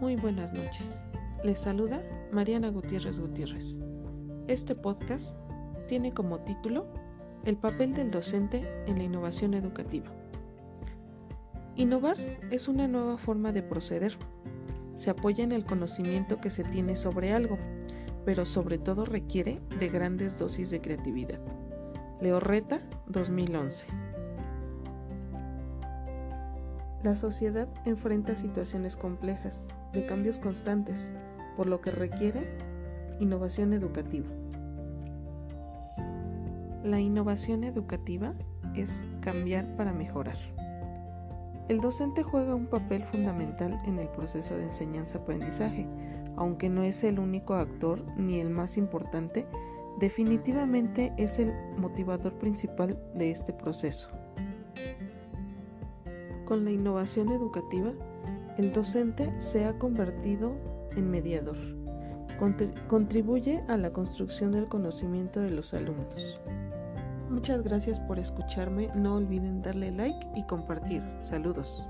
Muy buenas noches. Les saluda Mariana Gutiérrez Gutiérrez. Este podcast tiene como título El papel del docente en la innovación educativa. Innovar es una nueva forma de proceder. Se apoya en el conocimiento que se tiene sobre algo, pero sobre todo requiere de grandes dosis de creatividad. Leorreta 2011 la sociedad enfrenta situaciones complejas, de cambios constantes, por lo que requiere innovación educativa. La innovación educativa es cambiar para mejorar. El docente juega un papel fundamental en el proceso de enseñanza-aprendizaje, aunque no es el único actor ni el más importante, definitivamente es el motivador principal de este proceso. Con la innovación educativa, el docente se ha convertido en mediador. contribuye a la construcción del conocimiento de los alumnos. Muchas gracias por escucharme. No olviden darle like y compartir. Saludos.